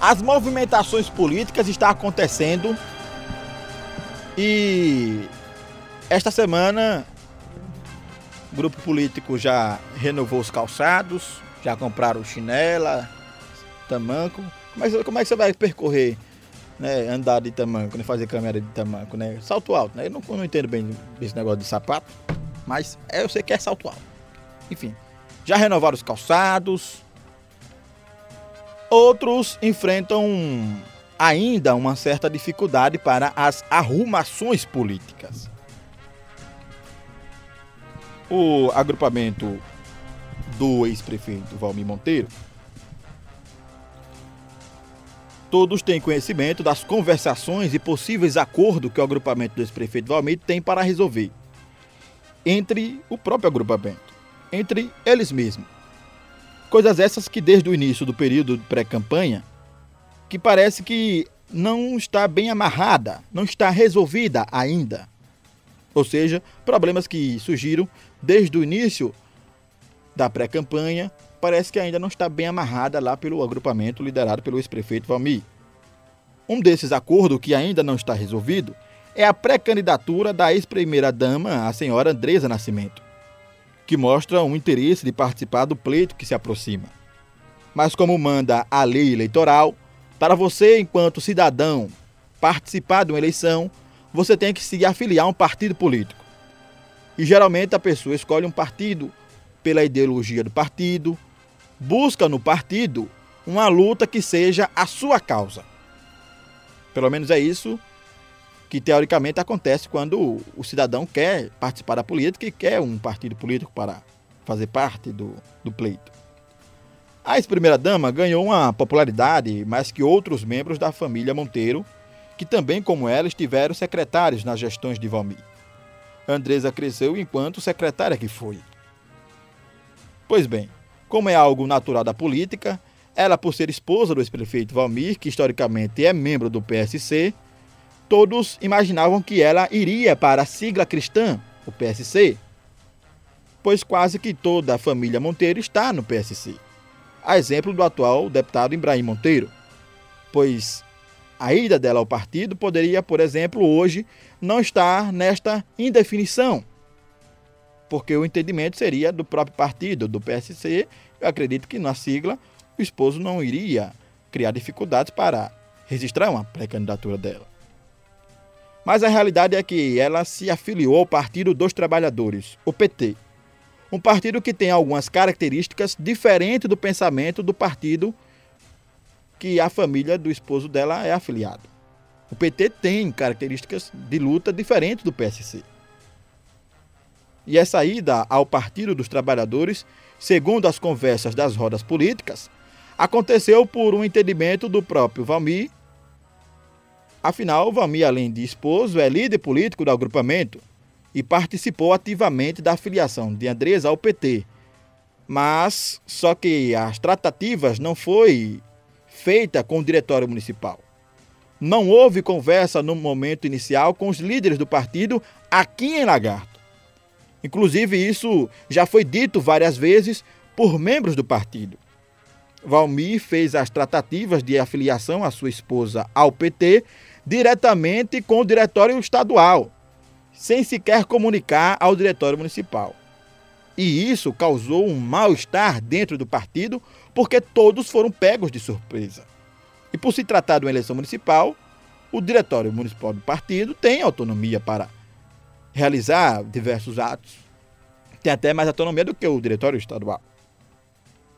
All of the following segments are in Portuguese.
As movimentações políticas estão acontecendo e esta semana o grupo político já renovou os calçados, já compraram chinela, tamanco. Como é, como é que você vai percorrer, né, andar de tamanco, né, fazer câmera de tamanco, né? Salto alto, né? Eu não, eu não entendo bem esse negócio de sapato, mas eu sei que é salto alto. Enfim, já renovaram os calçados. Outros enfrentam ainda uma certa dificuldade para as arrumações políticas. O agrupamento do ex-prefeito Valmir Monteiro Todos têm conhecimento das conversações e possíveis acordos que o agrupamento do ex-prefeito Valmir tem para resolver entre o próprio agrupamento, entre eles mesmos. Coisas essas que desde o início do período pré-campanha que parece que não está bem amarrada, não está resolvida ainda. Ou seja, problemas que surgiram desde o início da pré-campanha, parece que ainda não está bem amarrada lá pelo agrupamento liderado pelo ex-prefeito Valmir. Um desses acordos que ainda não está resolvido é a pré-candidatura da ex-primeira-dama, a senhora Andresa Nascimento, que mostra um interesse de participar do pleito que se aproxima. Mas, como manda a lei eleitoral, para você, enquanto cidadão, participar de uma eleição, você tem que se afiliar a um partido político. E geralmente a pessoa escolhe um partido pela ideologia do partido, busca no partido uma luta que seja a sua causa. Pelo menos é isso que teoricamente acontece quando o cidadão quer participar da política e quer um partido político para fazer parte do, do pleito. A ex-primeira-dama ganhou uma popularidade mais que outros membros da família Monteiro, que também, como ela, estiveram secretários nas gestões de Valmir. Andresa cresceu enquanto secretária que foi. Pois bem, como é algo natural da política, ela, por ser esposa do ex-prefeito Valmir, que historicamente é membro do PSC, todos imaginavam que ela iria para a sigla cristã, o PSC, pois quase que toda a família Monteiro está no PSC a exemplo do atual deputado Ibrahim Monteiro, pois a ida dela ao partido poderia, por exemplo, hoje não estar nesta indefinição, porque o entendimento seria do próprio partido, do PSC. Eu acredito que na sigla o esposo não iria criar dificuldades para registrar uma pré-candidatura dela. Mas a realidade é que ela se afiliou ao Partido dos Trabalhadores, o PT, um partido que tem algumas características diferentes do pensamento do partido que a família do esposo dela é afiliado. O PT tem características de luta diferentes do PSC. E essa ida ao Partido dos Trabalhadores, segundo as conversas das rodas políticas, aconteceu por um entendimento do próprio Valmir. Afinal, Valmir, além de esposo, é líder político do agrupamento e participou ativamente da filiação de Andresa ao PT. Mas só que as tratativas não foi feita com o diretório municipal. Não houve conversa no momento inicial com os líderes do partido aqui em Lagarto. Inclusive isso já foi dito várias vezes por membros do partido. Valmir fez as tratativas de afiliação à sua esposa ao PT diretamente com o diretório estadual sem sequer comunicar ao diretório municipal. E isso causou um mal-estar dentro do partido, porque todos foram pegos de surpresa. E por se tratar de uma eleição municipal, o diretório municipal do partido tem autonomia para realizar diversos atos. Tem até mais autonomia do que o diretório estadual.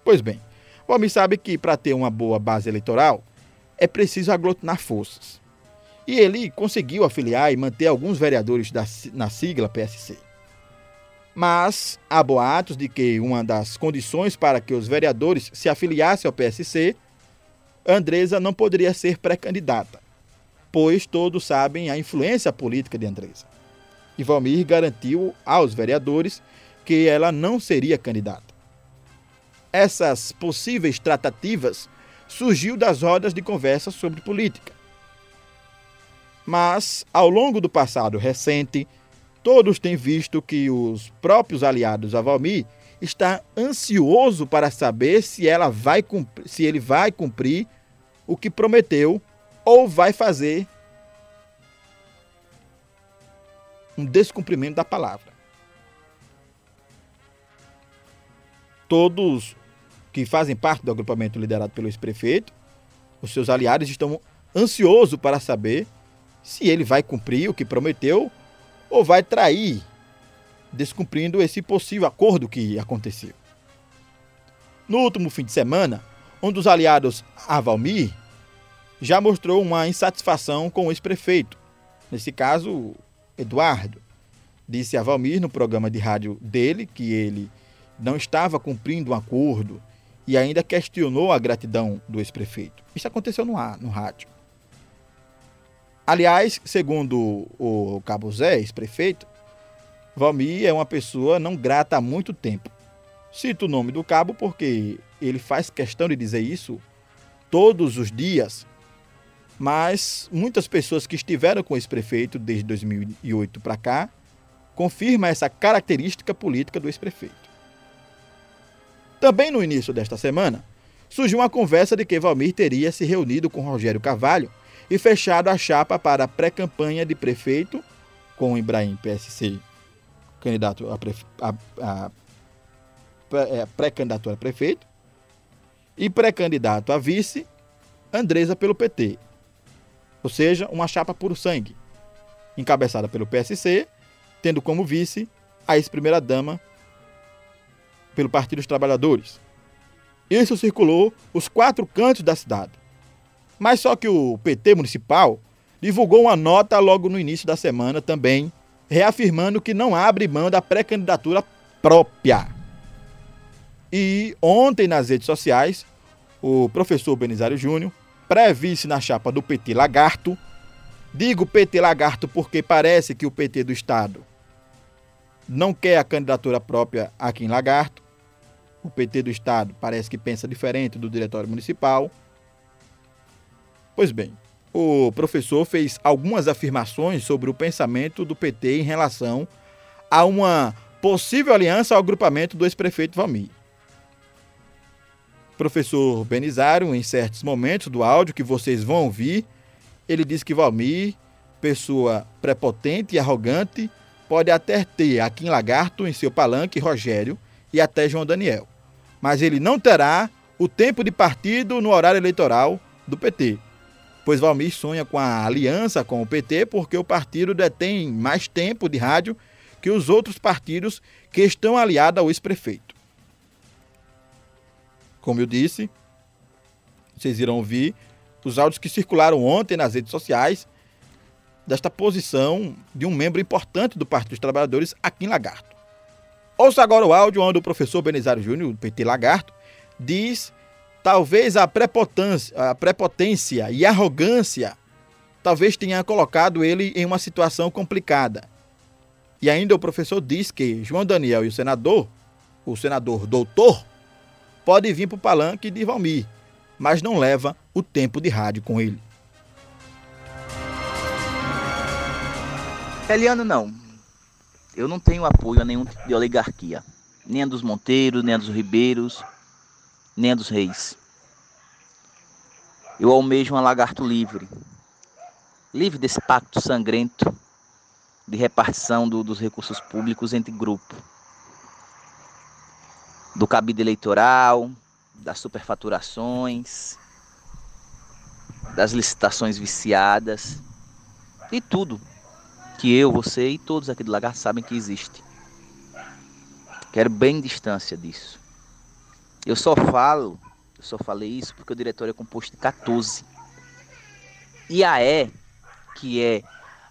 Pois bem, o homem sabe que para ter uma boa base eleitoral é preciso aglutinar forças. E ele conseguiu afiliar e manter alguns vereadores da, na sigla PSC. Mas há boatos de que uma das condições para que os vereadores se afiliassem ao PSC, Andresa não poderia ser pré-candidata, pois todos sabem a influência política de Andresa. E Valmir garantiu aos vereadores que ela não seria candidata. Essas possíveis tratativas surgiu das rodas de conversa sobre política. Mas, ao longo do passado recente, todos têm visto que os próprios aliados a Valmir está ansioso para saber se ela vai cumprir, se ele vai cumprir o que prometeu ou vai fazer um descumprimento da palavra. Todos que fazem parte do agrupamento liderado pelo ex-prefeito, os seus aliados estão ansiosos para saber se ele vai cumprir o que prometeu ou vai trair, descumprindo esse possível acordo que aconteceu. No último fim de semana, um dos aliados a Valmir já mostrou uma insatisfação com o ex-prefeito, nesse caso, Eduardo. Disse a Valmir no programa de rádio dele que ele não estava cumprindo um acordo e ainda questionou a gratidão do ex-prefeito. Isso aconteceu no, ar, no rádio. Aliás, segundo o Cabo Zé, ex-prefeito, Valmir é uma pessoa não grata há muito tempo. Cito o nome do cabo porque ele faz questão de dizer isso todos os dias, mas muitas pessoas que estiveram com esse prefeito desde 2008 para cá confirmam essa característica política do ex-prefeito. Também no início desta semana, surgiu uma conversa de que Valmir teria se reunido com Rogério Carvalho e fechado a chapa para a pré-campanha de prefeito com Ibrahim PSC, candidato a, a, a é, pré-candidato a prefeito, e pré-candidato a vice, Andresa pelo PT. Ou seja, uma chapa puro sangue, encabeçada pelo PSC, tendo como vice a ex-primeira-dama pelo Partido dos Trabalhadores. Isso circulou os quatro cantos da cidade. Mas só que o PT municipal divulgou uma nota logo no início da semana também, reafirmando que não abre mão da pré-candidatura própria. E ontem nas redes sociais, o professor Benizário Júnior, pré-vice na chapa do PT Lagarto, digo PT Lagarto porque parece que o PT do Estado não quer a candidatura própria aqui em Lagarto. O PT do Estado parece que pensa diferente do Diretório Municipal. Pois bem, o professor fez algumas afirmações sobre o pensamento do PT em relação a uma possível aliança ao agrupamento do ex-prefeito Valmir professor Benizário, em certos momentos do áudio que vocês vão ouvir, ele diz que Valmir, pessoa prepotente e arrogante, pode até ter aqui em Lagarto, em seu palanque, Rogério e até João Daniel. Mas ele não terá o tempo de partido no horário eleitoral do PT. Pois Valmir sonha com a aliança com o PT porque o partido detém mais tempo de rádio que os outros partidos que estão aliados ao ex-prefeito. Como eu disse, vocês irão ouvir os áudios que circularam ontem nas redes sociais desta posição de um membro importante do Partido dos Trabalhadores aqui em Lagarto. Ouça agora o áudio onde o professor Benizário Júnior, do PT Lagarto, diz talvez a prepotência, a prepotência e arrogância talvez tenha colocado ele em uma situação complicada. E ainda o professor diz que João Daniel e o senador, o senador doutor, pode vir para o palanque de Valmir, mas não leva o tempo de rádio com ele. Eliano, não. Eu não tenho apoio a nenhum tipo de oligarquia. Nem a dos Monteiros, nem a dos Ribeiros, nem a dos Reis. Eu almejo um lagarto livre. Livre desse pacto sangrento de repartição do, dos recursos públicos entre grupos do cabide eleitoral, das superfaturações, das licitações viciadas e tudo que eu, você e todos aqui do Lagar sabem que existe. Quero bem distância disso. Eu só falo, eu só falei isso porque o diretório é composto de 14. E a E, que é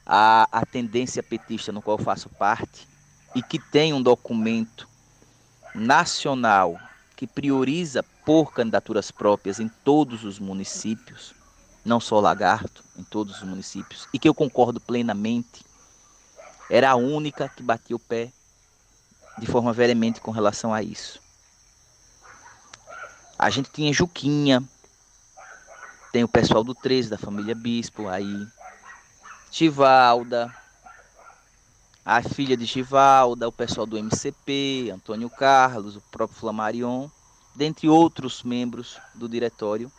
a, a tendência petista no qual eu faço parte, e que tem um documento nacional que prioriza por candidaturas próprias em todos os municípios, não só Lagarto, em todos os municípios, e que eu concordo plenamente, era a única que batia o pé de forma veemente com relação a isso. A gente tinha Juquinha, tem o pessoal do 13 da família Bispo aí, Tivalda, a filha de Givalda, o pessoal do MCP, Antônio Carlos, o próprio Flamarion, dentre outros membros do diretório,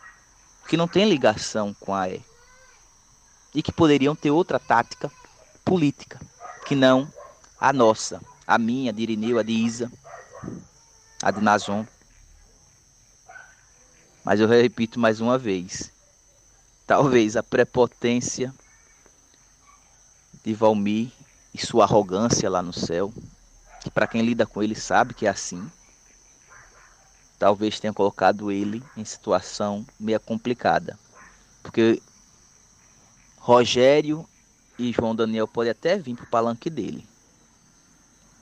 que não têm ligação com a E e que poderiam ter outra tática política que não a nossa, a minha, a de Irineu, a de Isa, a de Nazon. Mas eu repito mais uma vez, talvez a prepotência de Valmir e sua arrogância lá no céu, que para quem lida com ele sabe que é assim, talvez tenha colocado ele em situação meio complicada. Porque Rogério e João Daniel podem até vir para o palanque dele,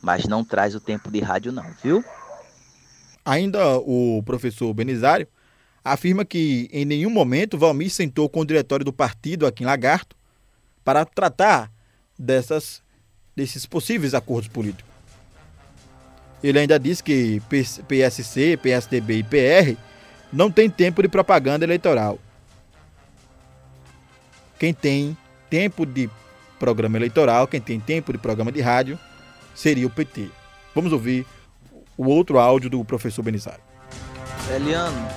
mas não traz o tempo de rádio não, viu? Ainda o professor Benizário afirma que em nenhum momento Valmir sentou com o diretório do partido aqui em Lagarto para tratar dessas, desses possíveis acordos políticos. Ele ainda diz que PSC, PSDB e PR não têm tempo de propaganda eleitoral. Quem tem tempo de programa eleitoral, quem tem tempo de programa de rádio, seria o PT. Vamos ouvir o outro áudio do professor Benizário. Eliano,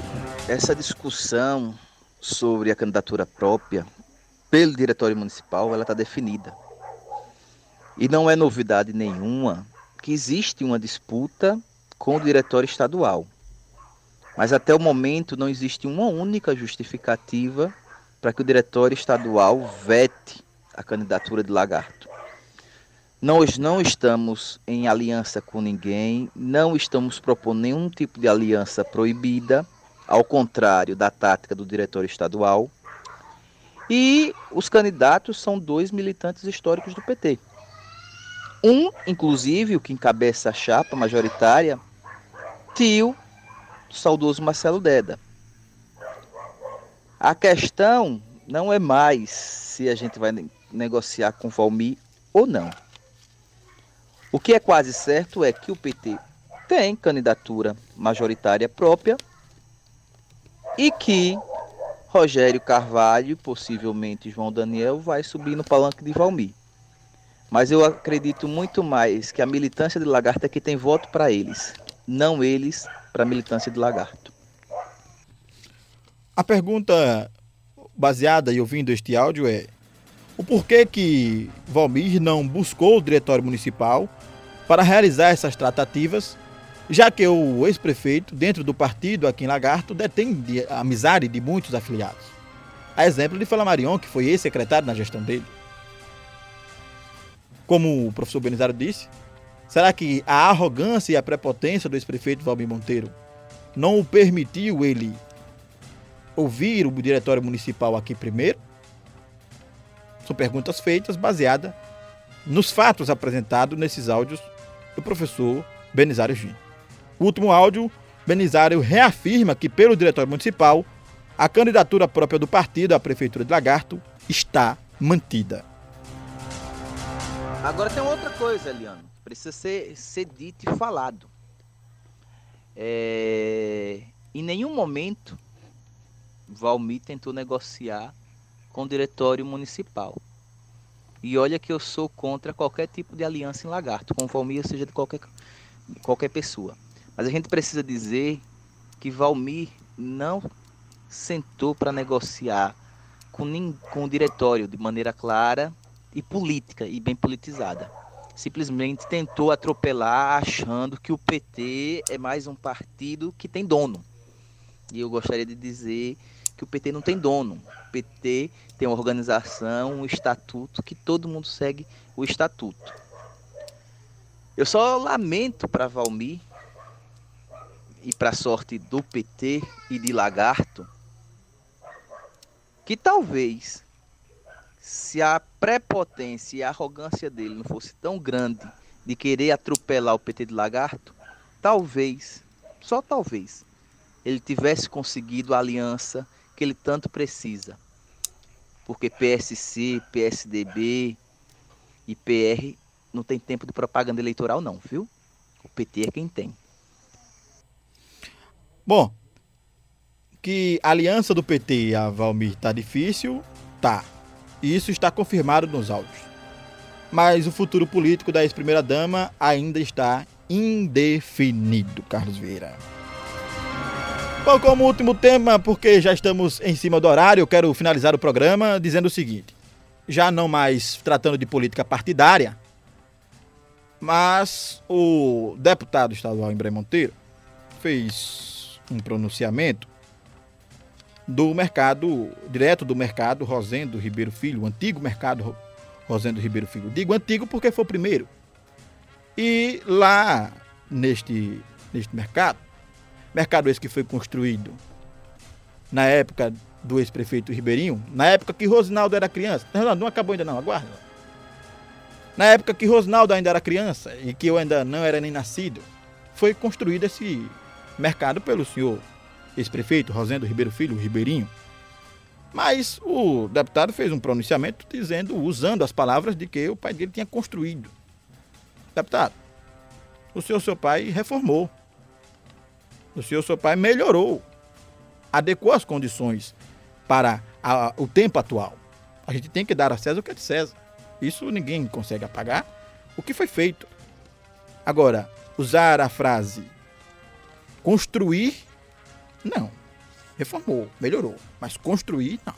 essa discussão sobre a candidatura própria pelo diretório municipal, ela está definida. E não é novidade nenhuma que existe uma disputa com o diretório estadual. Mas até o momento não existe uma única justificativa para que o diretório estadual vete a candidatura de Lagarto. Nós não estamos em aliança com ninguém, não estamos propondo nenhum tipo de aliança proibida, ao contrário da tática do diretório estadual. E os candidatos são dois militantes históricos do PT. Um, inclusive, o que encabeça a chapa majoritária, tio do saudoso Marcelo Deda. A questão não é mais se a gente vai negociar com Valmir ou não. O que é quase certo é que o PT tem candidatura majoritária própria e que Rogério Carvalho, possivelmente João Daniel, vai subir no palanque de Valmir. Mas eu acredito muito mais que a militância de Lagarto é que tem voto para eles, não eles para a militância de Lagarto. A pergunta baseada e ouvindo este áudio é: o porquê que Valmir não buscou o diretório municipal para realizar essas tratativas, já que o ex-prefeito, dentro do partido aqui em Lagarto, detém a amizade de muitos afiliados. A exemplo de Flamarion, que foi ex-secretário na gestão dele. Como o professor Benizário disse, será que a arrogância e a prepotência do ex-prefeito Valmir Monteiro não o permitiu ele ouvir o diretório municipal aqui primeiro? São perguntas feitas baseadas nos fatos apresentados nesses áudios do professor Benizário Gin. O último áudio, Benizário reafirma que, pelo diretório municipal, a candidatura própria do partido à prefeitura de Lagarto está mantida. Agora tem outra coisa, Eliano, precisa ser, ser dito e falado. É... Em nenhum momento Valmir tentou negociar com o diretório municipal. E olha que eu sou contra qualquer tipo de aliança em lagarto, com Valmir, seja de qualquer, qualquer pessoa. Mas a gente precisa dizer que Valmir não sentou para negociar com, com o diretório de maneira clara e política e bem politizada. Simplesmente tentou atropelar achando que o PT é mais um partido que tem dono. E eu gostaria de dizer que o PT não tem dono. O PT tem uma organização, um estatuto, que todo mundo segue o estatuto. Eu só lamento para Valmir e para sorte do PT e de Lagarto que talvez se a prepotência e a arrogância dele não fosse tão grande de querer atropelar o PT de Lagarto, talvez, só talvez, ele tivesse conseguido a aliança que ele tanto precisa. Porque PSC, PSDB e PR não tem tempo de propaganda eleitoral não, viu? O PT é quem tem. Bom, que a aliança do PT e a Valmir tá difícil, tá. Isso está confirmado nos áudios. Mas o futuro político da ex-primeira dama ainda está indefinido, Carlos Vieira. Bom, como último tema, porque já estamos em cima do horário, eu quero finalizar o programa dizendo o seguinte: já não mais tratando de política partidária, mas o deputado estadual Embré Monteiro fez um pronunciamento do mercado, direto do mercado Rosendo Ribeiro Filho, o antigo mercado Rosendo Ribeiro Filho. Digo antigo porque foi o primeiro. E lá neste, neste mercado, mercado esse que foi construído na época do ex-prefeito Ribeirinho, na época que Rosinaldo era criança. Não, não acabou ainda não, aguarda. Na época que Rosinaldo ainda era criança e que eu ainda não era nem nascido, foi construído esse mercado pelo senhor ex-prefeito Rosendo Ribeiro Filho, Ribeirinho. Mas o deputado fez um pronunciamento dizendo, usando as palavras de que o pai dele tinha construído. Deputado, o senhor seu pai reformou. O senhor seu pai melhorou, adequou as condições para a, o tempo atual. A gente tem que dar a César o que é de César. Isso ninguém consegue apagar o que foi feito. Agora, usar a frase construir, não. Reformou, melhorou. Mas construir, não.